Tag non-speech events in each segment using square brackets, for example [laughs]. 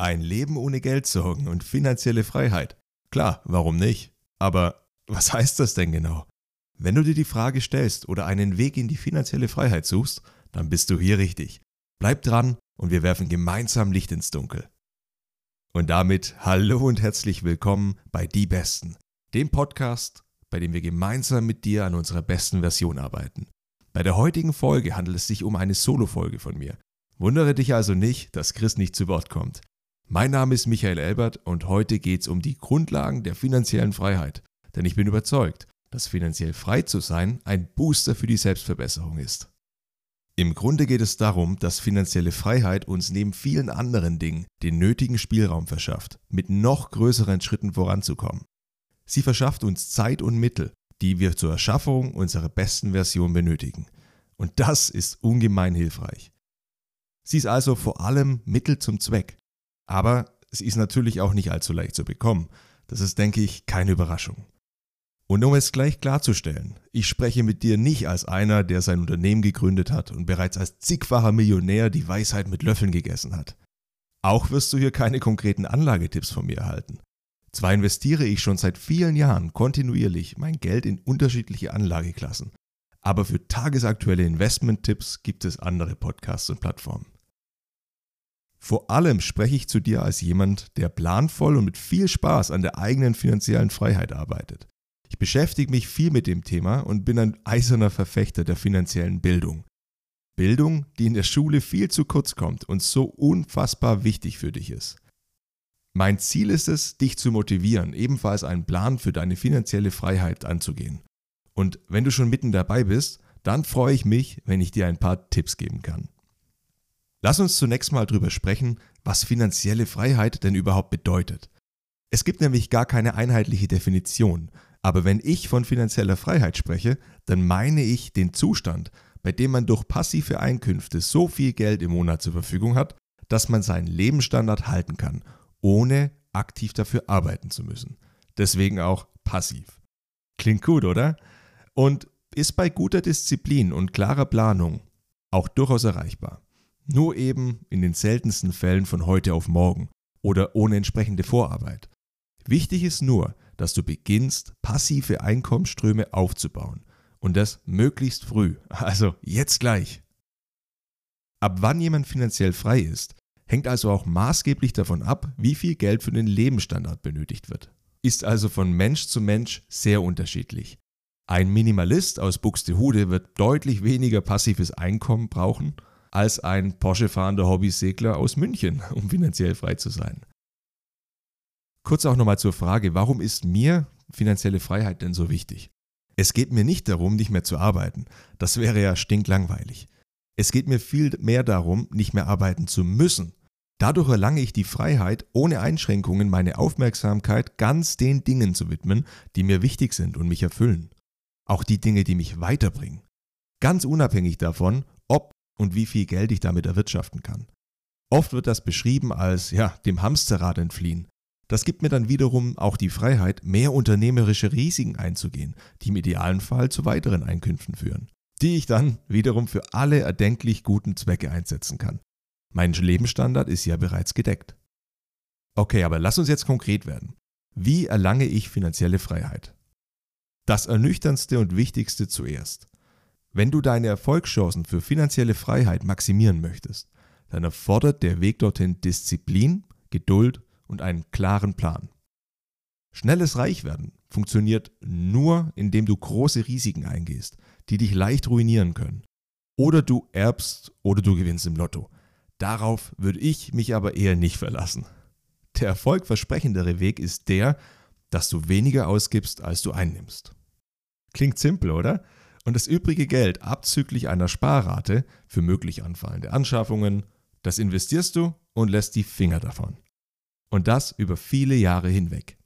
Ein Leben ohne Geldsorgen und finanzielle Freiheit. Klar, warum nicht? Aber was [laughs] heißt das denn genau? Wenn du dir die Frage stellst oder einen Weg in die finanzielle Freiheit suchst, dann bist du hier richtig. Bleib dran und wir werfen gemeinsam Licht ins Dunkel. Und damit hallo und herzlich willkommen bei Die Besten, dem Podcast, bei dem wir gemeinsam mit dir an unserer besten Version arbeiten. Bei der heutigen Folge handelt es sich um eine Solo-Folge von mir. Wundere dich also nicht, dass Chris nicht zu Wort kommt. Mein Name ist Michael Elbert und heute geht es um die Grundlagen der finanziellen Freiheit. Denn ich bin überzeugt, dass finanziell frei zu sein ein Booster für die Selbstverbesserung ist. Im Grunde geht es darum, dass finanzielle Freiheit uns neben vielen anderen Dingen den nötigen Spielraum verschafft, mit noch größeren Schritten voranzukommen. Sie verschafft uns Zeit und Mittel, die wir zur Erschaffung unserer besten Version benötigen. Und das ist ungemein hilfreich. Sie ist also vor allem Mittel zum Zweck. Aber sie ist natürlich auch nicht allzu leicht zu bekommen. Das ist, denke ich, keine Überraschung. Und um es gleich klarzustellen, ich spreche mit dir nicht als einer, der sein Unternehmen gegründet hat und bereits als zigfacher Millionär die Weisheit mit Löffeln gegessen hat. Auch wirst du hier keine konkreten Anlagetipps von mir erhalten. Zwar investiere ich schon seit vielen Jahren kontinuierlich mein Geld in unterschiedliche Anlageklassen, aber für tagesaktuelle Investmenttipps gibt es andere Podcasts und Plattformen. Vor allem spreche ich zu dir als jemand, der planvoll und mit viel Spaß an der eigenen finanziellen Freiheit arbeitet. Ich beschäftige mich viel mit dem Thema und bin ein eiserner Verfechter der finanziellen Bildung. Bildung, die in der Schule viel zu kurz kommt und so unfassbar wichtig für dich ist. Mein Ziel ist es, dich zu motivieren, ebenfalls einen Plan für deine finanzielle Freiheit anzugehen. Und wenn du schon mitten dabei bist, dann freue ich mich, wenn ich dir ein paar Tipps geben kann. Lass uns zunächst mal drüber sprechen, was finanzielle Freiheit denn überhaupt bedeutet. Es gibt nämlich gar keine einheitliche Definition, aber wenn ich von finanzieller Freiheit spreche, dann meine ich den Zustand, bei dem man durch passive Einkünfte so viel Geld im Monat zur Verfügung hat, dass man seinen Lebensstandard halten kann, ohne aktiv dafür arbeiten zu müssen. Deswegen auch passiv. Klingt gut, oder? Und ist bei guter Disziplin und klarer Planung auch durchaus erreichbar. Nur eben in den seltensten Fällen von heute auf morgen oder ohne entsprechende Vorarbeit. Wichtig ist nur, dass du beginnst, passive Einkommensströme aufzubauen. Und das möglichst früh, [laughs] also jetzt gleich. Ab wann jemand finanziell frei ist, hängt also auch maßgeblich davon ab, wie viel Geld für den Lebensstandard benötigt wird. Ist also von Mensch zu Mensch sehr unterschiedlich. Ein Minimalist aus Buxtehude wird deutlich weniger passives Einkommen brauchen als ein Porsche-fahrender Hobbysegler aus München, um finanziell frei zu sein. Kurz auch nochmal zur Frage, warum ist mir finanzielle Freiheit denn so wichtig? Es geht mir nicht darum, nicht mehr zu arbeiten. Das wäre ja stinklangweilig. Es geht mir viel mehr darum, nicht mehr arbeiten zu müssen. Dadurch erlange ich die Freiheit, ohne Einschränkungen meine Aufmerksamkeit ganz den Dingen zu widmen, die mir wichtig sind und mich erfüllen. Auch die Dinge, die mich weiterbringen. Ganz unabhängig davon, ob und wie viel Geld ich damit erwirtschaften kann. Oft wird das beschrieben als, ja, dem Hamsterrad entfliehen. Das gibt mir dann wiederum auch die Freiheit, mehr unternehmerische Risiken einzugehen, die im idealen Fall zu weiteren Einkünften führen, die ich dann wiederum für alle erdenklich guten Zwecke einsetzen kann. Mein Lebensstandard ist ja bereits gedeckt. Okay, aber lass uns jetzt konkret werden. Wie erlange ich finanzielle Freiheit? Das Ernüchterndste und Wichtigste zuerst. Wenn du deine Erfolgschancen für finanzielle Freiheit maximieren möchtest, dann erfordert der Weg dorthin Disziplin, Geduld und einen klaren Plan. Schnelles Reichwerden funktioniert nur, indem du große Risiken eingehst, die dich leicht ruinieren können. Oder du erbst oder du gewinnst im Lotto. Darauf würde ich mich aber eher nicht verlassen. Der erfolgversprechendere Weg ist der, dass du weniger ausgibst, als du einnimmst. Klingt simpel, oder? Und das übrige Geld abzüglich einer Sparrate für möglich anfallende Anschaffungen, das investierst du und lässt die Finger davon. Und das über viele Jahre hinweg.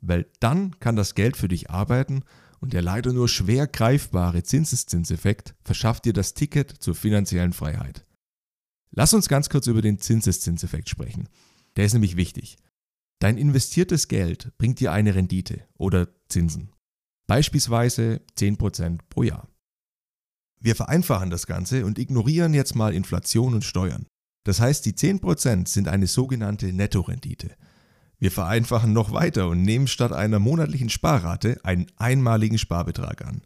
Weil dann kann das Geld für dich arbeiten und der leider nur schwer greifbare Zinseszinseffekt verschafft dir das Ticket zur finanziellen Freiheit. Lass uns ganz kurz über den Zinseszinseffekt sprechen. Der ist nämlich wichtig. Dein investiertes Geld bringt dir eine Rendite oder Zinsen. Beispielsweise 10% pro Jahr. Wir vereinfachen das Ganze und ignorieren jetzt mal Inflation und Steuern. Das heißt, die 10% sind eine sogenannte Nettorendite. Wir vereinfachen noch weiter und nehmen statt einer monatlichen Sparrate einen einmaligen Sparbetrag an.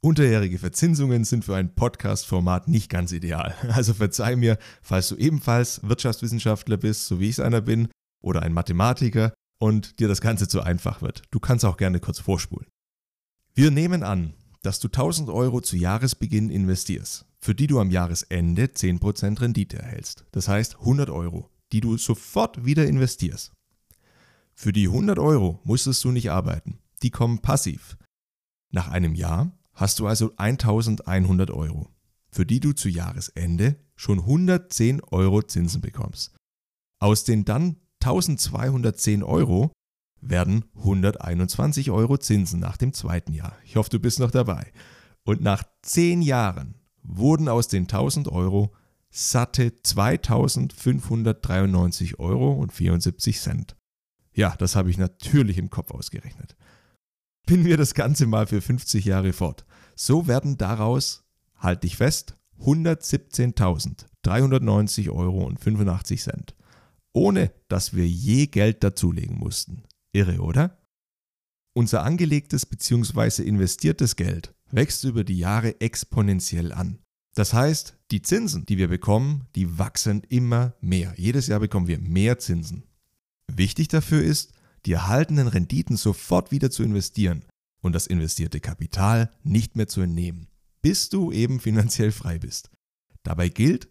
Unterjährige Verzinsungen sind für ein Podcast-Format nicht ganz ideal. [laughs] Also verzeih mir, falls du ebenfalls Wirtschaftswissenschaftler bist, so wie ich es einer bin, oder ein Mathematiker und dir das Ganze zu einfach wird. Du kannst auch gerne kurz vorspulen. Wir nehmen an, dass du 1000 Euro zu Jahresbeginn investierst, für die du am Jahresende 10% Rendite erhältst. Das heißt 100 Euro, die du sofort wieder investierst. Für die 100 Euro musstest du nicht arbeiten. Die kommen passiv. Nach einem Jahr hast du also 1100 Euro, für die du zu Jahresende schon 110 Euro Zinsen bekommst. Aus den dann 1210 Euro werden 121 Euro Zinsen nach dem zweiten Jahr. Ich hoffe, du bist noch dabei. Und nach 10 Jahren wurden aus den 1000 Euro satte 2593 Euro und 74 Cent. Ja, das habe ich natürlich im Kopf ausgerechnet. Pinnen wir das Ganze mal für 50 Jahre fort. So werden daraus, halt dich fest, 117.390 Euro und 85 Cent. Ohne dass wir je Geld dazulegen mussten. Irre, oder? Unser angelegtes bzw. investiertes Geld wächst über die Jahre exponentiell an. Das heißt, die Zinsen, die wir bekommen, die wachsen immer mehr. Jedes Jahr bekommen wir mehr Zinsen. Wichtig dafür ist, die erhaltenen Renditen sofort wieder zu investieren und das investierte Kapital nicht mehr zu entnehmen, bis du eben finanziell frei bist. Dabei gilt,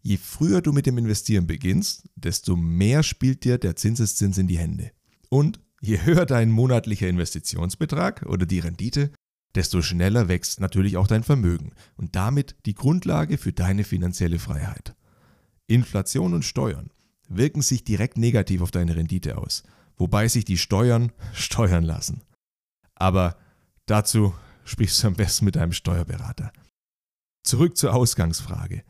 je früher du mit dem Investieren beginnst, desto mehr spielt dir der Zinseszins in die Hände. Und je höher dein monatlicher Investitionsbetrag oder die Rendite, desto schneller wächst natürlich auch dein Vermögen und damit die Grundlage für deine finanzielle Freiheit. Inflation und Steuern wirken sich direkt negativ auf deine Rendite aus, wobei sich die Steuern [laughs] steuern lassen. Aber dazu sprichst du am besten mit deinem Steuerberater. Zurück zur Ausgangsfrage.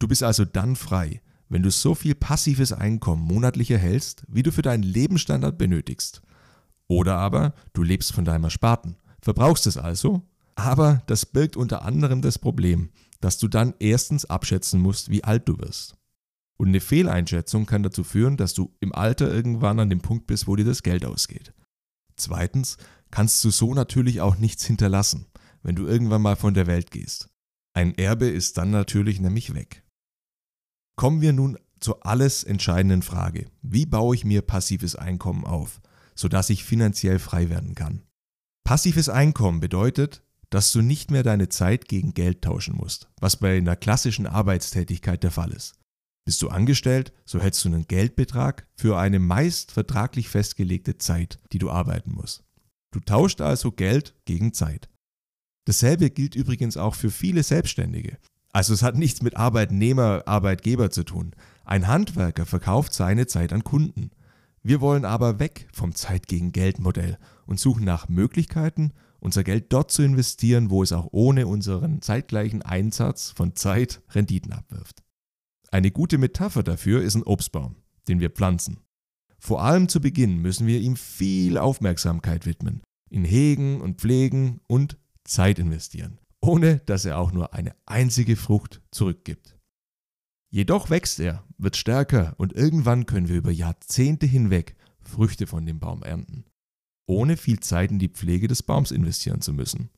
Du bist also dann frei, wenn du so viel passives Einkommen monatlich erhältst, wie du für deinen Lebensstandard benötigst. Oder aber du lebst von deinem Ersparten, verbrauchst es also, aber das birgt unter anderem das Problem, dass du dann erstens abschätzen musst, wie alt du wirst. Und eine Fehleinschätzung kann dazu führen, dass du im Alter irgendwann an dem Punkt bist, wo dir das Geld ausgeht. Zweitens kannst du so natürlich auch nichts hinterlassen, wenn du irgendwann mal von der Welt gehst. Ein Erbe ist dann natürlich nämlich weg. Kommen wir nun zur alles entscheidenden Frage. Wie baue ich mir passives Einkommen auf, sodass ich finanziell frei werden kann? Passives Einkommen bedeutet, dass du nicht mehr deine Zeit gegen Geld tauschen musst, was bei einer klassischen Arbeitstätigkeit der Fall ist. Bist du angestellt, so hältst du einen Geldbetrag für eine meist vertraglich festgelegte Zeit, die du arbeiten musst. Du tauscht also Geld gegen Zeit. Dasselbe gilt übrigens auch für viele Selbstständige. Also es hat nichts mit Arbeitnehmer, Arbeitgeber zu tun. Ein Handwerker verkauft seine Zeit an Kunden. Wir wollen aber weg vom Zeit gegen Geld Modell und suchen nach Möglichkeiten, unser Geld dort zu investieren, wo es auch ohne unseren zeitgleichen Einsatz von Zeit Renditen abwirft. Eine gute Metapher dafür ist ein Obstbaum, den wir pflanzen. Vor allem zu Beginn müssen wir ihm viel Aufmerksamkeit widmen, ihn hegen und pflegen und Zeit investieren, ohne dass er auch nur eine einzige Frucht zurückgibt. Jedoch wächst er, wird stärker und irgendwann können wir über Jahrzehnte hinweg Früchte von dem Baum ernten, ohne viel Zeit in die Pflege des Baums investieren zu müssen.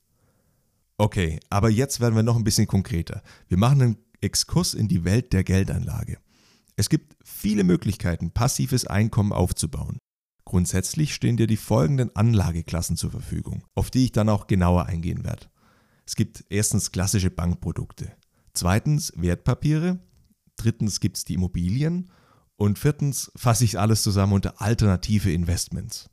Okay, aber jetzt werden wir noch ein bisschen konkreter. Wir machen einen Exkurs in die Welt der Geldanlage. Es gibt viele Möglichkeiten, passives Einkommen aufzubauen. Grundsätzlich stehen dir die folgenden Anlageklassen zur Verfügung, auf die ich dann auch genauer eingehen werde. Es gibt erstens klassische Bankprodukte, zweitens Wertpapiere, drittens gibt es die Immobilien und viertens fasse ich alles zusammen unter alternative Investments.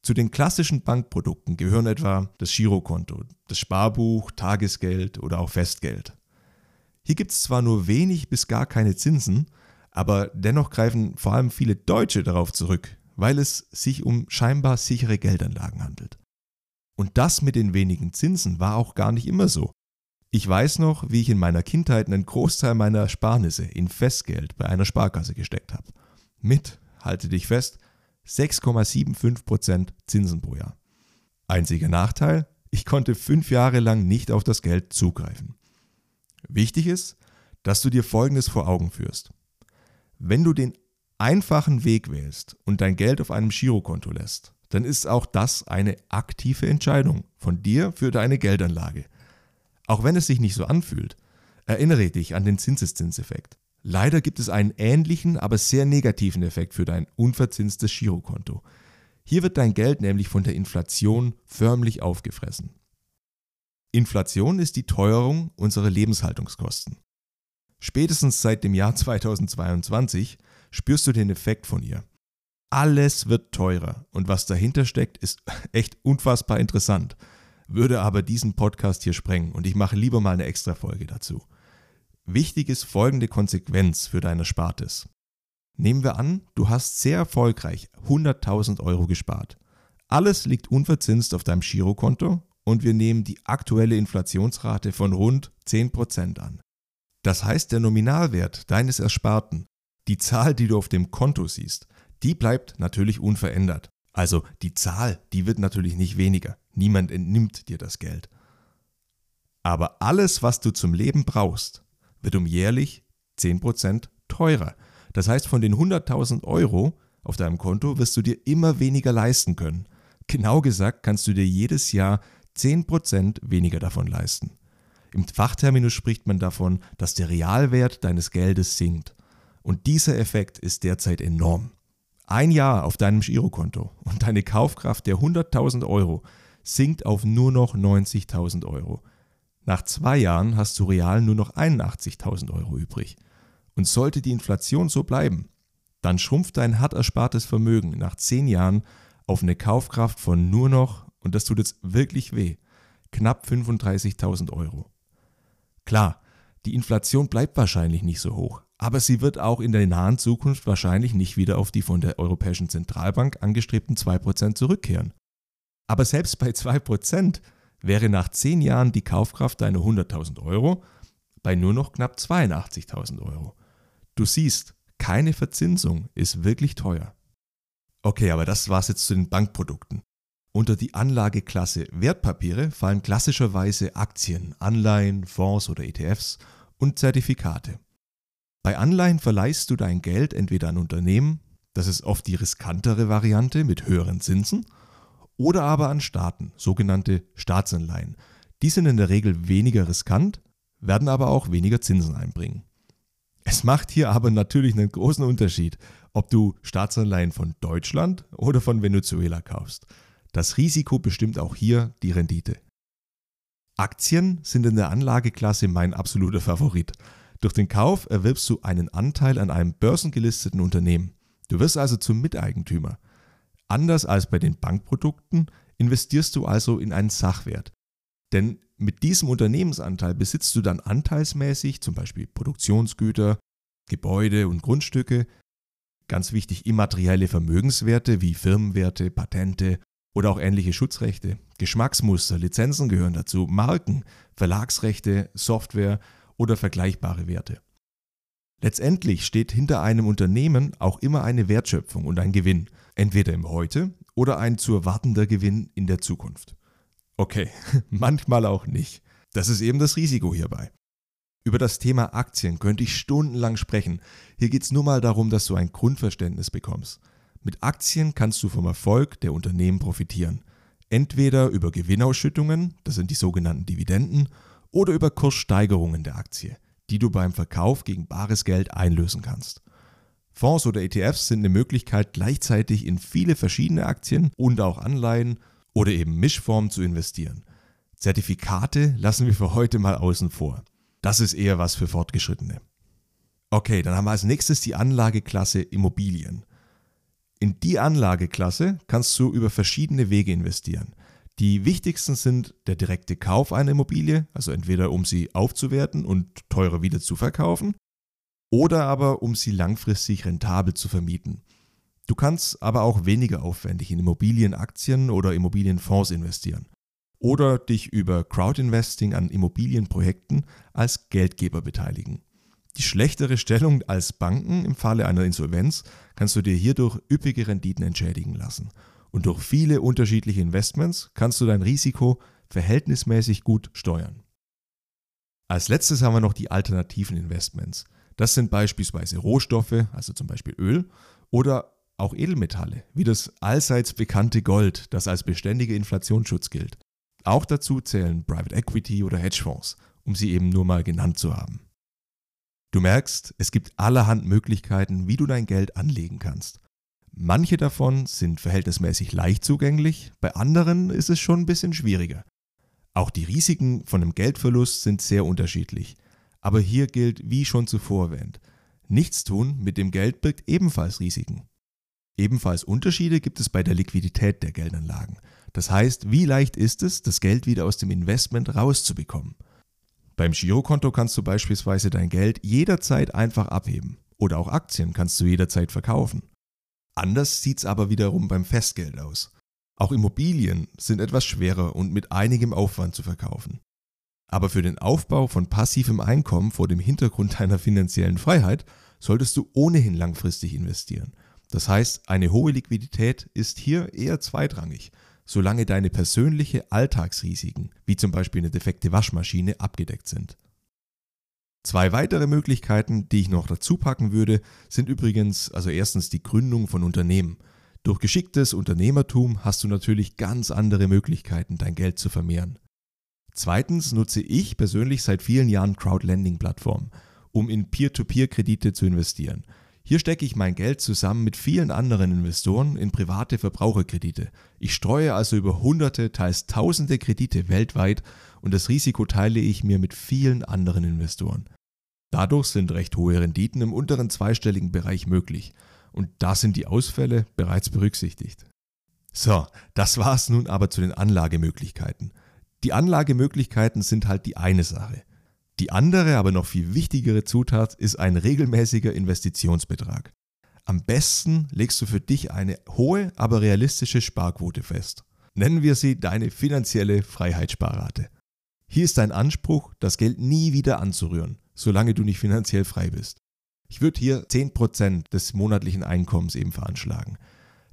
Zu den klassischen Bankprodukten gehören etwa das Girokonto, das Sparbuch, Tagesgeld oder auch Festgeld. Hier gibt es zwar nur wenig bis gar keine Zinsen, aber dennoch greifen vor allem viele Deutsche darauf zurück, weil es sich um scheinbar sichere Geldanlagen handelt. Und das mit den wenigen Zinsen war auch gar nicht immer so. Ich weiß noch, wie ich in meiner Kindheit einen Großteil meiner Ersparnisse in Festgeld bei einer Sparkasse gesteckt habe. Mit, halte dich fest, 6,75% Zinsen pro Jahr. Einziger Nachteil, ich konnte fünf Jahre lang nicht auf das Geld zugreifen. Wichtig ist, dass du dir Folgendes vor Augen führst. Wenn du den einfachen Weg wählst und dein Geld auf einem Girokonto lässt, dann ist auch das eine aktive Entscheidung von dir für deine Geldanlage. Auch wenn es sich nicht so anfühlt, erinnere dich an den Zinseszinseffekt. Leider gibt es einen ähnlichen, aber sehr negativen Effekt für dein unverzinstes Girokonto. Hier wird dein Geld nämlich von der Inflation förmlich aufgefressen. Inflation ist die Teuerung unserer Lebenshaltungskosten. Spätestens seit dem Jahr 2022 spürst du den Effekt von ihr. Alles wird teurer und was dahinter steckt, ist [laughs] echt unfassbar interessant, würde aber diesen Podcast hier sprengen und ich mache lieber mal eine extra Folge dazu. Wichtig ist folgende Konsequenz für deine Spartes. Nehmen wir an, du hast sehr erfolgreich 100.000 Euro gespart. Alles liegt unverzinst auf deinem Girokonto und wir nehmen die aktuelle Inflationsrate von rund 10% an. Das heißt, der Nominalwert deines Ersparten, die Zahl, die du auf dem Konto siehst, die bleibt natürlich unverändert. Also die Zahl, die wird natürlich nicht weniger. Niemand entnimmt dir das Geld. Aber alles, was du zum Leben brauchst, wird um jährlich 10% teurer. Das heißt, von den 100.000 Euro auf deinem Konto wirst du dir immer weniger leisten können. Genau gesagt kannst du dir jedes Jahr 10% weniger davon leisten. Im Fachterminus spricht man davon, dass der Realwert deines Geldes sinkt. Und dieser Effekt ist derzeit enorm. Ein Jahr auf deinem Girokonto und deine Kaufkraft der 100.000 Euro sinkt auf nur noch 90.000 Euro. Nach zwei Jahren hast du real nur noch 81.000 Euro übrig. Und sollte die Inflation so bleiben, dann schrumpft dein hart erspartes Vermögen nach zehn Jahren auf eine Kaufkraft von nur noch, und das tut jetzt wirklich weh, knapp 35.000 Euro. Klar, die Inflation bleibt wahrscheinlich nicht so hoch, aber sie wird auch in der nahen Zukunft wahrscheinlich nicht wieder auf die von der Europäischen Zentralbank angestrebten 2% zurückkehren. Aber selbst bei 2% wäre nach 10 Jahren die Kaufkraft deiner 100.000 Euro bei nur noch knapp 82.000 Euro. Du siehst, keine Verzinsung ist wirklich teuer. Okay, aber das war's jetzt zu den Bankprodukten. Unter die Anlageklasse Wertpapiere fallen klassischerweise Aktien, Anleihen, Fonds oder ETFs und Zertifikate. Bei Anleihen verleihst du dein Geld entweder an Unternehmen, das ist oft die riskantere Variante mit höheren Zinsen, oder aber an Staaten, sogenannte Staatsanleihen. Die sind in der Regel weniger riskant, werden aber auch weniger Zinsen einbringen. Es macht hier aber natürlich einen großen Unterschied, ob du Staatsanleihen von Deutschland oder von Venezuela kaufst. Das Risiko bestimmt auch hier die Rendite. Aktien sind in der Anlageklasse mein absoluter Favorit. Durch den Kauf erwirbst du einen Anteil an einem börsengelisteten Unternehmen. Du wirst also zum Miteigentümer. Anders als bei den Bankprodukten investierst du also in einen Sachwert. Denn mit diesem Unternehmensanteil besitzt du dann anteilsmäßig zum Beispiel Produktionsgüter, Gebäude und Grundstücke, ganz wichtig immaterielle Vermögenswerte wie Firmenwerte, Patente oder auch ähnliche Schutzrechte, Geschmacksmuster, Lizenzen gehören dazu, Marken, Verlagsrechte, Software oder vergleichbare Werte. Letztendlich steht hinter einem Unternehmen auch immer eine Wertschöpfung und ein Gewinn, entweder im Heute oder ein zu erwartender Gewinn in der Zukunft. Okay, [laughs] manchmal auch nicht. Das ist eben das Risiko hierbei. Über das Thema Aktien könnte ich stundenlang sprechen. Hier geht es nur mal darum, dass du ein Grundverständnis bekommst. Mit Aktien kannst du vom Erfolg der Unternehmen profitieren. Entweder über Gewinnausschüttungen, das sind die sogenannten Dividenden, oder über Kurssteigerungen der Aktie, die du beim Verkauf gegen bares Geld einlösen kannst. Fonds oder ETFs sind eine Möglichkeit, gleichzeitig in viele verschiedene Aktien und auch Anleihen oder eben Mischformen zu investieren. Zertifikate lassen wir für heute mal außen vor. Das ist eher was für Fortgeschrittene. Okay, dann haben wir als nächstes die Anlageklasse Immobilien. In die Anlageklasse kannst du über verschiedene Wege investieren. Die wichtigsten sind der direkte Kauf einer Immobilie, also entweder um sie aufzuwerten und teurer wieder zu verkaufen, oder aber um sie langfristig rentabel zu vermieten. Du kannst aber auch weniger aufwendig in Immobilienaktien oder Immobilienfonds investieren oder dich über Crowdinvesting an Immobilienprojekten als Geldgeber beteiligen. Die schlechtere Stellung als Banken im Falle einer Insolvenz kannst du dir hierdurch üppige Renditen entschädigen lassen und durch viele unterschiedliche Investments kannst du dein Risiko verhältnismäßig gut steuern. Als letztes haben wir noch die alternativen Investments. Das sind beispielsweise Rohstoffe, also zum Beispiel Öl, oder auch Edelmetalle, wie das allseits bekannte Gold, das als beständiger Inflationsschutz gilt. Auch dazu zählen Private Equity oder Hedgefonds, um sie eben nur mal genannt zu haben. Du merkst, es gibt allerhand Möglichkeiten, wie du dein Geld anlegen kannst. Manche davon sind verhältnismäßig leicht zugänglich, bei anderen ist es schon ein bisschen schwieriger. Auch die Risiken von einem Geldverlust sind sehr unterschiedlich. Aber hier gilt, wie schon zuvor erwähnt, Nichtstun mit dem Geld birgt ebenfalls Risiken. Ebenfalls Unterschiede gibt es bei der Liquidität der Geldanlagen. Das heißt, wie leicht ist es, das Geld wieder aus dem Investment rauszubekommen. Beim Girokonto kannst du beispielsweise dein Geld jederzeit einfach abheben oder auch Aktien kannst du jederzeit verkaufen. Anders sieht es aber wiederum beim Festgeld aus. Auch Immobilien sind etwas schwerer und mit einigem Aufwand zu verkaufen. Aber für den Aufbau von passivem Einkommen vor dem Hintergrund [laughs] deiner finanziellen Freiheit solltest du ohnehin langfristig investieren. Das heißt, eine hohe Liquidität ist hier eher zweitrangig, solange deine persönliche Alltagsrisiken, wie zum Beispiel eine defekte Waschmaschine, abgedeckt sind. Zwei weitere Möglichkeiten, die ich noch dazu packen würde, sind übrigens also erstens die Gründung von Unternehmen. Durch geschicktes Unternehmertum hast du natürlich ganz andere Möglichkeiten, dein Geld zu vermehren. Zweitens nutze ich persönlich seit vielen Jahren Crowdlending-Plattformen, um in Peer-to-Peer-Kredite zu investieren. Hier stecke ich mein Geld zusammen mit vielen anderen Investoren in private Verbraucherkredite. Ich streue also über hunderte, teils tausende Kredite weltweit und das Risiko teile ich mir mit vielen anderen Investoren. Dadurch sind recht hohe Renditen im unteren zweistelligen Bereich möglich und da sind die Ausfälle bereits berücksichtigt. So, das war's nun aber zu den Anlagemöglichkeiten. Die Anlagemöglichkeiten sind halt die eine Sache. Die andere, aber noch viel wichtigere Zutat ist ein regelmäßiger Investitionsbetrag. Am besten legst du für dich eine hohe, aber realistische Sparquote fest. Nennen wir sie deine finanzielle Freiheitssparrate. Hier ist dein Anspruch, das Geld nie wieder anzurühren, solange du nicht finanziell frei bist. Ich würde hier 10% des monatlichen Einkommens eben veranschlagen.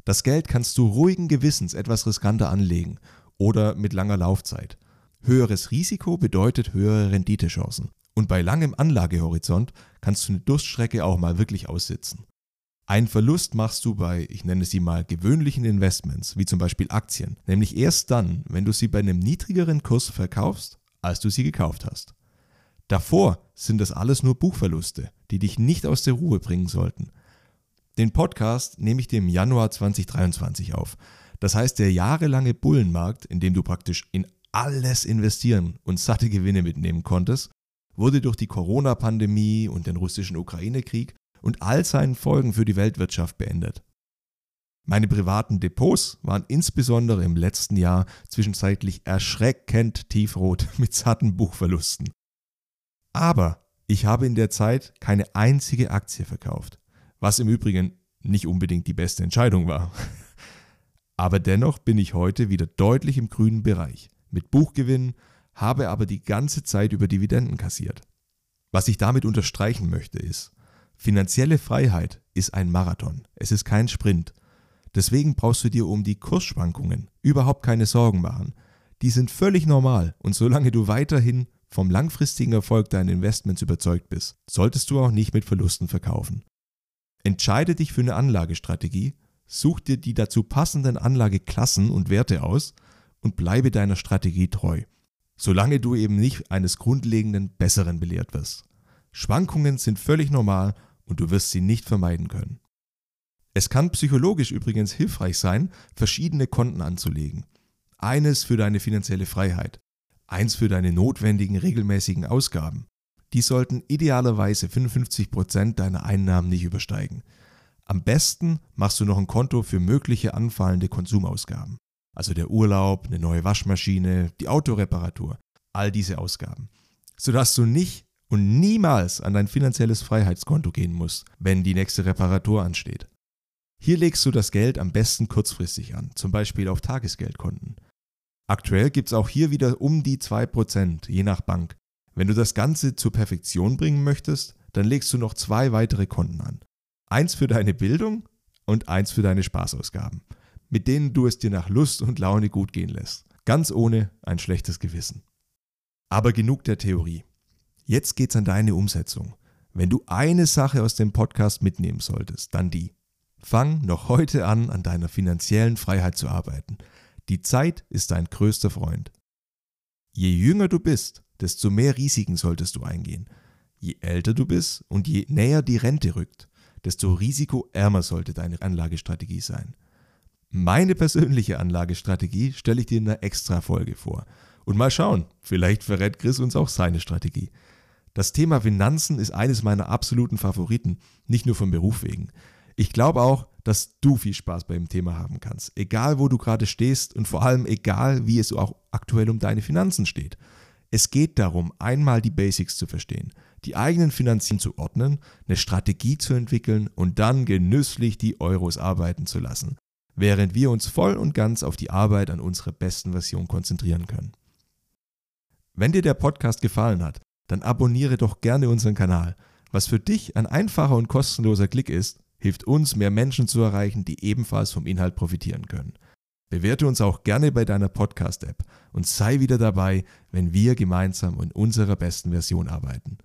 Das Geld kannst du ruhigen Gewissens etwas riskanter anlegen oder mit langer Laufzeit. Höheres Risiko bedeutet höhere Renditechancen. Und bei langem Anlagehorizont kannst du eine Durststrecke auch mal wirklich aussitzen. Einen Verlust machst du bei, ich nenne sie mal, gewöhnlichen Investments, wie zum Beispiel Aktien, nämlich erst dann, wenn du sie bei einem niedrigeren Kurs verkaufst, als du sie gekauft hast. Davor sind das alles nur Buchverluste, die dich nicht aus der Ruhe bringen sollten. Den Podcast nehme ich dir im Januar 2023 auf. Das heißt, der jahrelange Bullenmarkt, in dem du praktisch in alles investieren und satte Gewinne mitnehmen konntest, wurde durch die Corona-Pandemie und den russischen Ukraine-Krieg und all seinen Folgen für die Weltwirtschaft beendet. Meine privaten Depots waren insbesondere im letzten Jahr zwischenzeitlich erschreckend tiefrot [laughs] mit satten Buchverlusten. Aber ich habe in der Zeit keine einzige Aktie verkauft, was im Übrigen nicht unbedingt die beste Entscheidung war. [laughs] Aber dennoch bin ich heute wieder deutlich im grünen Bereich, mit Buchgewinn, habe aber die ganze Zeit über Dividenden kassiert. Was ich damit unterstreichen möchte ist, finanzielle Freiheit ist ein Marathon, es ist kein Sprint. Deswegen brauchst du dir um die Kursschwankungen überhaupt keine Sorgen machen. Die sind völlig normal und solange du weiterhin vom langfristigen Erfolg deiner Investments überzeugt bist, solltest du auch nicht mit Verlusten verkaufen. Entscheide dich für eine Anlagestrategie, such dir die dazu passenden Anlageklassen und Werte aus und bleibe deiner Strategie treu, solange du eben nicht eines grundlegenden Besseren belehrt wirst. Schwankungen sind völlig normal und du wirst sie nicht vermeiden können. Es kann psychologisch übrigens hilfreich sein, verschiedene Konten anzulegen. Eines für deine finanzielle Freiheit, eins für deine notwendigen regelmäßigen Ausgaben. Die sollten idealerweise 55% deiner Einnahmen nicht übersteigen. Am besten machst du noch ein Konto für mögliche anfallende Konsumausgaben. Also der Urlaub, eine neue Waschmaschine, die Autoreparatur, all diese Ausgaben. Sodass du nicht und niemals an dein finanzielles Freiheitskonto gehen musst, wenn die nächste Reparatur ansteht. Hier legst du das Geld am besten kurzfristig an, zum Beispiel auf Tagesgeldkonten. Aktuell gibt es auch hier wieder um die 2%, je nach Bank. Wenn du das Ganze zur Perfektion bringen möchtest, dann legst du noch zwei weitere Konten an. Eins für deine Bildung und eins für deine Spaßausgaben, mit denen du es dir nach Lust und Laune gut gehen lässt. Ganz ohne ein schlechtes Gewissen. Aber genug der Theorie. Jetzt geht's an deine Umsetzung. Wenn du eine Sache aus dem Podcast mitnehmen solltest, dann die. Fang noch heute an, an deiner finanziellen Freiheit zu arbeiten. Die Zeit ist dein größter Freund. Je jünger du bist, desto mehr Risiken solltest du eingehen. Je älter du bist und je näher die Rente rückt, desto risikoärmer sollte deine Anlagestrategie sein. Meine persönliche Anlagestrategie stelle ich dir in einer Extra-Folge vor. Und mal schauen, vielleicht verrät Chris uns auch seine Strategie. Das Thema Finanzen ist eines meiner absoluten Favoriten, nicht nur vom Beruf wegen. Ich glaube auch, dass du viel Spaß beim Thema haben kannst, egal wo du gerade stehst und vor allem egal, wie es auch aktuell um deine Finanzen steht. Es geht darum, einmal die Basics zu verstehen, die eigenen Finanzen zu ordnen, eine Strategie zu entwickeln und dann genüsslich die Euros arbeiten zu lassen, während wir uns voll und ganz auf die Arbeit an unserer besten Version konzentrieren können. Wenn dir der Podcast gefallen hat, dann abonniere doch gerne unseren Kanal. Was für dich ein einfacher und kostenloser Klick ist, hilft uns, mehr Menschen zu erreichen, die ebenfalls vom Inhalt profitieren können. Bewerte uns auch gerne bei deiner Podcast-App und sei wieder dabei, wenn wir gemeinsam in unserer besten Version arbeiten.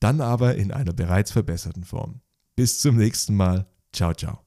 Dann aber in einer bereits verbesserten Form. Bis zum nächsten Mal. Ciao, ciao.